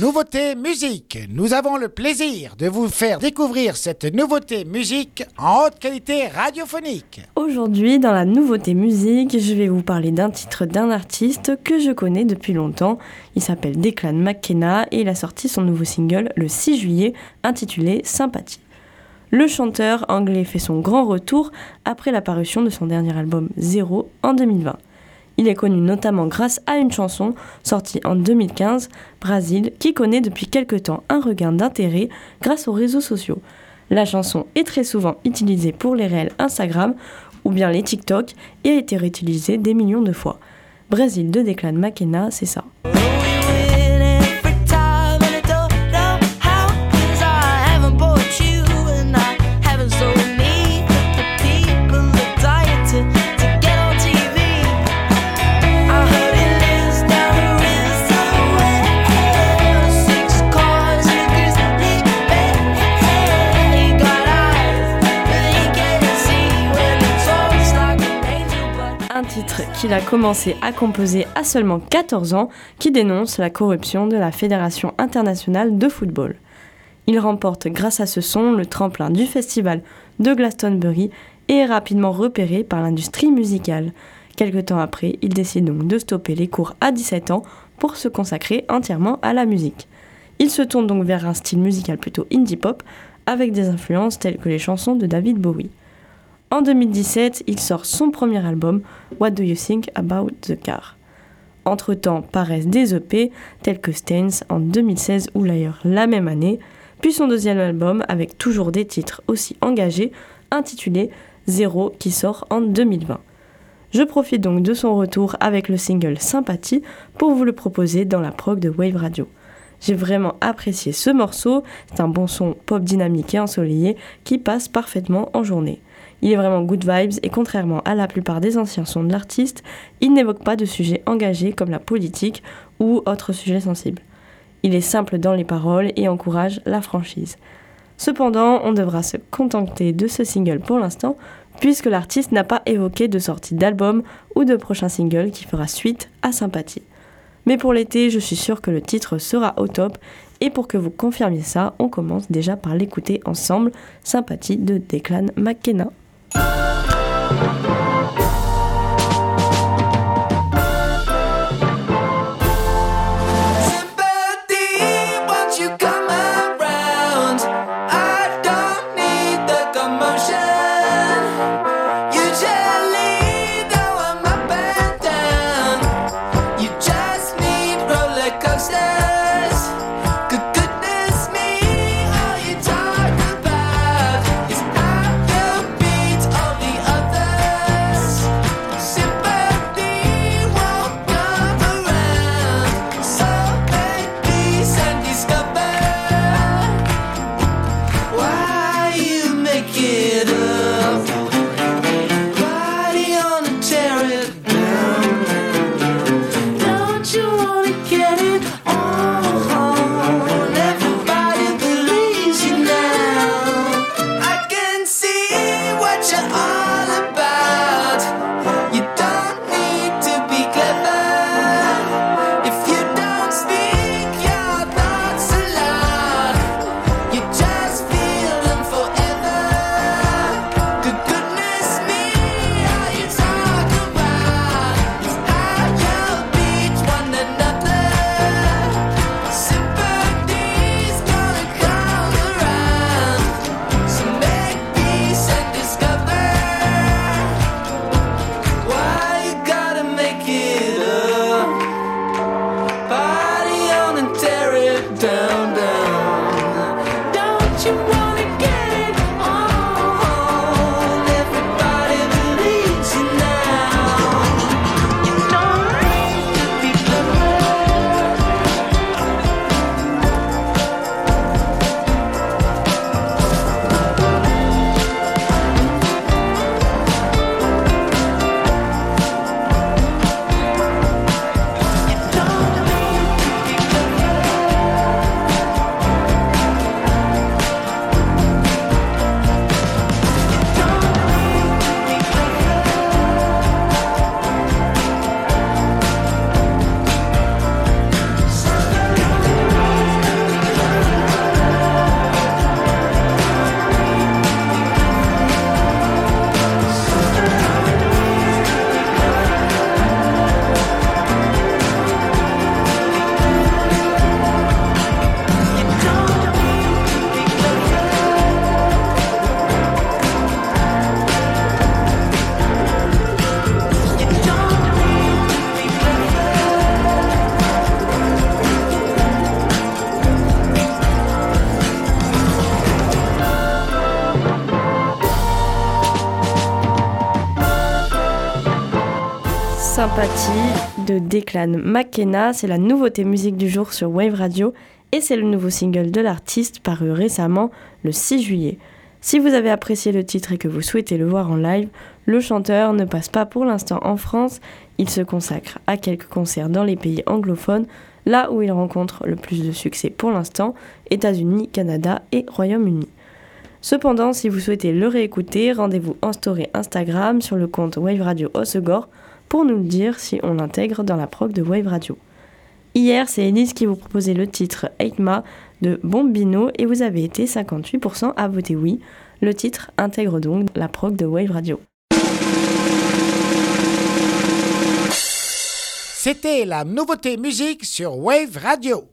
Nouveauté musique. Nous avons le plaisir de vous faire découvrir cette nouveauté musique en haute qualité radiophonique. Aujourd'hui, dans la nouveauté musique, je vais vous parler d'un titre d'un artiste que je connais depuis longtemps. Il s'appelle Declan McKenna et il a sorti son nouveau single le 6 juillet intitulé Sympathie. Le chanteur anglais fait son grand retour après la parution de son dernier album Zero en 2020. Il est connu notamment grâce à une chanson sortie en 2015, Brasil, qui connaît depuis quelque temps un regain d'intérêt grâce aux réseaux sociaux. La chanson est très souvent utilisée pour les réels Instagram ou bien les TikTok et a été réutilisée des millions de fois. Brésil de Declan McKenna, c'est ça. Qu'il a commencé à composer à seulement 14 ans qui dénonce la corruption de la Fédération internationale de football. Il remporte grâce à ce son le tremplin du festival de Glastonbury et est rapidement repéré par l'industrie musicale. Quelque temps après, il décide donc de stopper les cours à 17 ans pour se consacrer entièrement à la musique. Il se tourne donc vers un style musical plutôt indie pop avec des influences telles que les chansons de David Bowie. En 2017, il sort son premier album, What Do You Think About the Car Entre-temps paraissent des EP tels que Stains en 2016 ou Liar la même année, puis son deuxième album avec toujours des titres aussi engagés, intitulé Zero qui sort en 2020. Je profite donc de son retour avec le single Sympathie pour vous le proposer dans la prog de Wave Radio. J'ai vraiment apprécié ce morceau, c'est un bon son pop dynamique et ensoleillé qui passe parfaitement en journée. Il est vraiment good vibes et contrairement à la plupart des anciens sons de l'artiste, il n'évoque pas de sujets engagés comme la politique ou autres sujets sensibles. Il est simple dans les paroles et encourage la franchise. Cependant, on devra se contenter de ce single pour l'instant, puisque l'artiste n'a pas évoqué de sortie d'album ou de prochain single qui fera suite à Sympathie. Mais pour l'été, je suis sûre que le titre sera au top, et pour que vous confirmiez ça, on commence déjà par l'écouter ensemble, Sympathie de Declan McKenna. Thank you. De Declan McKenna, c'est la nouveauté musique du jour sur Wave Radio et c'est le nouveau single de l'artiste paru récemment le 6 juillet. Si vous avez apprécié le titre et que vous souhaitez le voir en live, le chanteur ne passe pas pour l'instant en France, il se consacre à quelques concerts dans les pays anglophones, là où il rencontre le plus de succès pour l'instant, États-Unis, Canada et Royaume-Uni. Cependant, si vous souhaitez le réécouter, rendez-vous en story Instagram sur le compte Wave Radio Osegor pour nous le dire si on l'intègre dans la prog de Wave Radio. Hier, c'est Elise qui vous proposait le titre Eitma de Bombino et vous avez été 58% à voter oui. Le titre intègre donc la prog de Wave Radio. C'était la nouveauté musique sur Wave Radio.